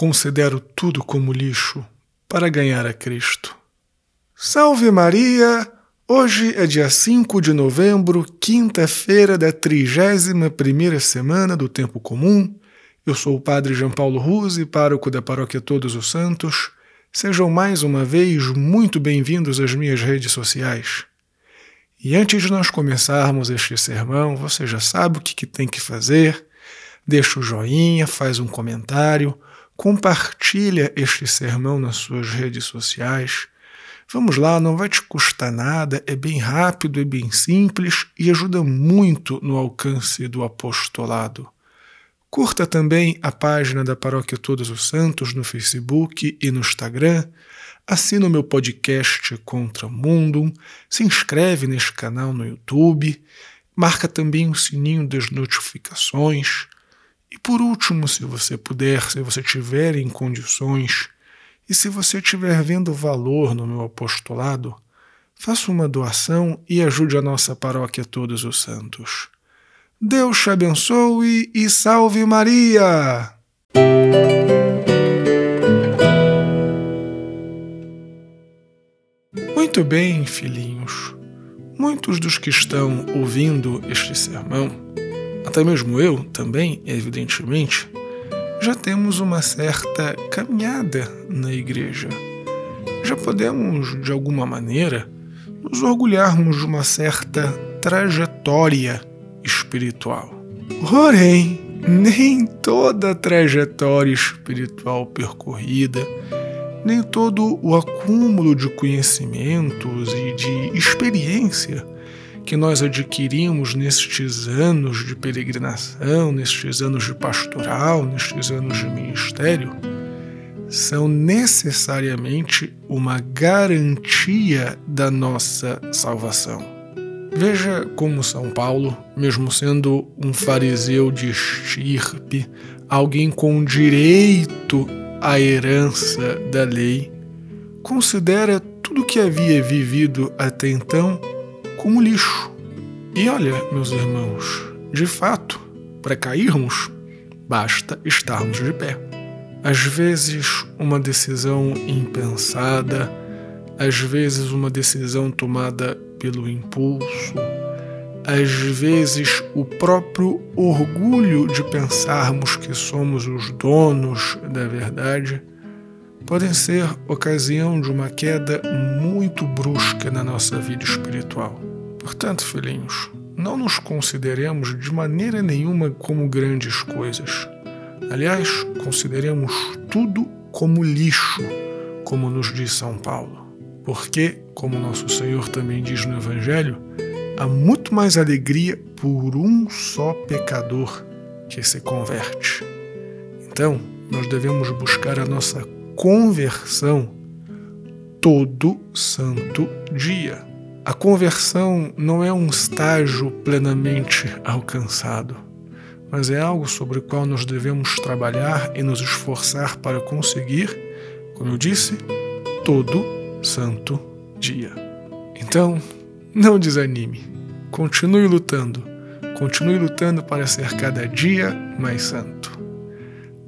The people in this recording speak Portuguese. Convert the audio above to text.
considero tudo como lixo para ganhar a Cristo. Salve Maria! Hoje é dia 5 de novembro, quinta-feira da 31ª semana do Tempo Comum. Eu sou o Padre João Paulo Ruse, pároco da Paróquia Todos os Santos. Sejam mais uma vez muito bem-vindos às minhas redes sociais. E antes de nós começarmos este sermão, você já sabe o que, que tem que fazer. Deixa o joinha, faz um comentário, compartilha este sermão nas suas redes sociais Vamos lá, não vai te custar nada, é bem rápido, é bem simples e ajuda muito no alcance do apostolado. Curta também a página da Paróquia Todos os Santos no Facebook e no Instagram. Assina o meu podcast Contra o Mundo. Se inscreve neste canal no YouTube. Marca também o sininho das notificações. E por último, se você puder, se você tiver em condições, e se você estiver vendo valor no meu apostolado, faça uma doação e ajude a nossa paróquia Todos os Santos. Deus te abençoe e salve Maria! Muito bem, filhinhos. Muitos dos que estão ouvindo este sermão, até mesmo eu também, evidentemente, já temos uma certa caminhada na igreja. Já podemos, de alguma maneira, nos orgulharmos de uma certa trajetória espiritual. Porém, nem toda trajetória espiritual percorrida, nem todo o acúmulo de conhecimentos e de experiência que nós adquirimos nestes anos de peregrinação, nestes anos de pastoral, nestes anos de ministério, são necessariamente uma garantia da nossa salvação. Veja como São Paulo, mesmo sendo um fariseu de estirpe, alguém com direito à herança da lei, considera tudo que havia vivido até então como lixo. E olha, meus irmãos, de fato, para cairmos, basta estarmos de pé. Às vezes, uma decisão impensada, às vezes, uma decisão tomada pelo impulso, às vezes, o próprio orgulho de pensarmos que somos os donos da verdade podem ser ocasião de uma queda muito brusca na nossa vida espiritual. Portanto, filhinhos, não nos consideremos de maneira nenhuma como grandes coisas. Aliás, consideremos tudo como lixo, como nos diz São Paulo. Porque, como nosso Senhor também diz no Evangelho, há muito mais alegria por um só pecador que se converte. Então, nós devemos buscar a nossa conversão todo santo dia. A conversão não é um estágio plenamente alcançado, mas é algo sobre o qual nós devemos trabalhar e nos esforçar para conseguir, como eu disse, todo santo dia. Então, não desanime, continue lutando, continue lutando para ser cada dia mais santo.